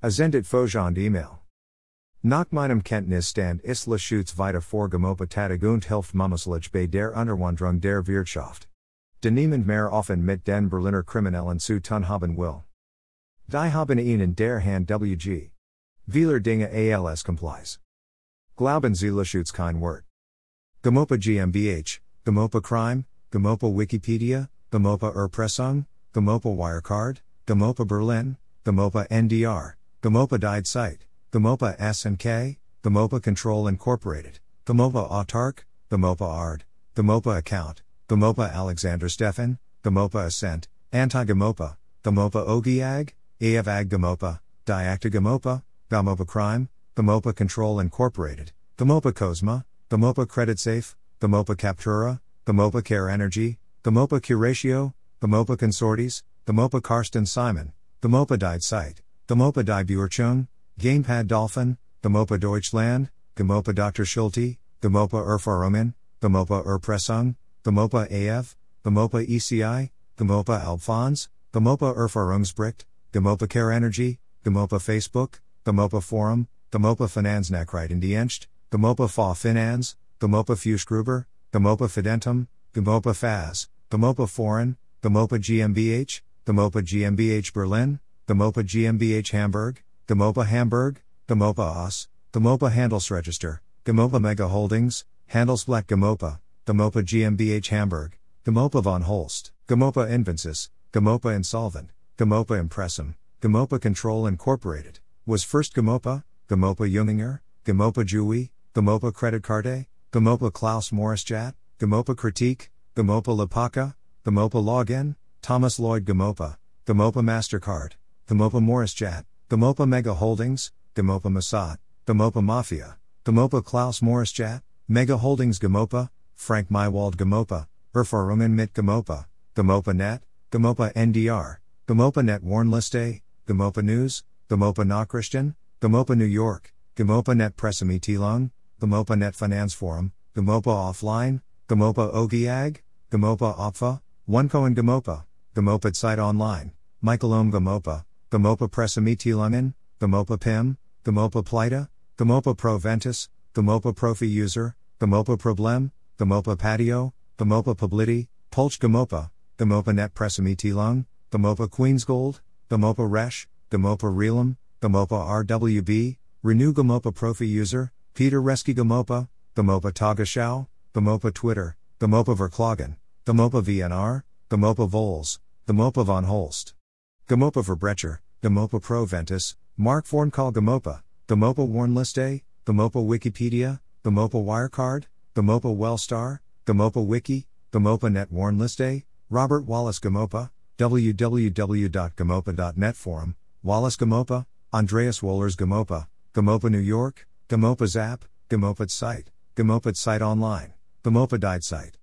Azendet Fojand email. Nach meinem Kenntnisstand ist Laschütza weiter vorgemopetat und hilft Mummeslage bei der Unterwanderung der Wirtschaft. De niemand mehr offen mit den Berliner Kriminellen zu tun haben will. Die haben ihnen der Hand WG. Wieler Dinge als complies. Glauben Sie Schutz kein Wort. GoMoPa GmbH, GoMoPa Crime, GoMoPa Wikipedia, GoMoPa Erpressung, GoMoPa Wirecard, GoMoPa Berlin, GoMoPa NDR, GoMoPa Died Site, GoMoPa S&K, GoMoPa Control Incorporated, GoMoPa Autark, GoMoPa ARD, GoMoPa Account, GoMoPa Alexander Stefan, GoMoPa Ascent, Anti-GoMoPa, GoMoPa Ogiag, Aevag GoMoPa, Diacta GoMoPa, GoMoPa Crime, GoMoPa Control Incorporated, GoMoPa Cosma, GoMoPa Credit Safe, GoMoPa Captura, GoMoPa Care Energy, GoMoPa Curatio, GoMoPa Consortes, GoMoPa Karsten Simon, GoMoPa Died Site, GoMoPa Die Buurchung, GoMoPa Dolphin, GoMoPa Deutschland, GoMoPa Dr. Schulte, GoMoPa Erfahrungen, GoMoPa Erpressung, GoMoPa AF, GoMoPa ECI, GoMoPa Alphons, GoMoPa Erfahrungsbericht, GoMoPa Care Energy, GoMoPa Facebook, GoMoPa Forum, GoMoPa Finanznachrichtendienst, GoMoPa Fa Finans, GoMoPa Fuschgruber, GoMoPa Fidentum, GoMoPa Faz, GoMoPa Foreign, GoMoPa GmbH, GoMoPa GmbH Berlin, GoMoPa GmbH Hamburg, GoMoPa Hamburg, GoMoPa OS, GoMoPa Handelsregister, GoMoPa Mega Holdings, Handelsblatt GoMoPa, GoMoPa GmbH Hamburg, GoMoPa von Holst, GoMoPa Invensis, GoMoPa Insolvent, GoMoPa Impressum, GoMoPa Control Incorporated, was first GoMoPa, GoMoPa Junginger, GoMoPa Jui, GoMoPa Credit Carte, GoMoPa Klaus Maurischat, GoMoPa Critique, GoMoPa Lapaka, GoMoPa Login, Thomas Lloyd GoMoPa, GoMoPa MasterCard, GoMoPa Maurischat, GoMoPa Mega Holdings, GoMoPa Mossad, GoMoPa Mafia, GoMoPa Klaus Maurischat, Mega Holdings GoMoPa, Frank Mywald GoMoPa, Erfahrungen mit GoMoPa, GoMoPa Net, GoMoPa NDR, GoMoPa Net Warnliste, GoMoPa News, GoMoPa Nachrichten, GoMoPa New York, GoMoPa Net Pressemitteilung, GoMoPa Net Finanzforum, GoMoPa Offline, GoMoPa Ogiag, GoMoPa Opfa, OneCoin GoMoPa, GoMoPa Site Online, Michael Ohm GoMoPa, GoMoPa Pressemitteilungen, GoMoPa PIM, GoMoPa Pleita, GoMoPa Pro Ventus, GoMoPa Profi User, GoMoPa Problem, GoMoPa Patio, GoMoPa Publiti, Pulch GoMoPa, GoMoPa Net Pressemitteilung, GoMoPa Queensgold, GoMoPa Resh, GoMoPa Realum, GoMoPa RWB, Renew GoMoPa Profi User, Peter Reski GoMoPa, GoMoPa Tagesschau, GoMoPa Twitter, GoMoPa Verklagen, GoMoPa VNR, GoMoPa Vols, GoMoPa von Holst. GoMoPa Verbrecher, GoMoPa Pro Ventus, Mark Vornkahl GoMoPa, GoMoPa Warnliste, GoMoPa Wikipedia, GoMoPa Wirecard, GoMoPa Wellstar, GoMoPa Wiki, GoMoPa Net Warnliste, Robert Wallace GoMoPa, www.gamopa.net Forum, Wallace GoMoPa, Andreas Wohlers GoMoPa, GoMoPa New York, GoMoPa Zap, GoMoPa Site, GoMoPa Site Online, GoMoPa Died Site.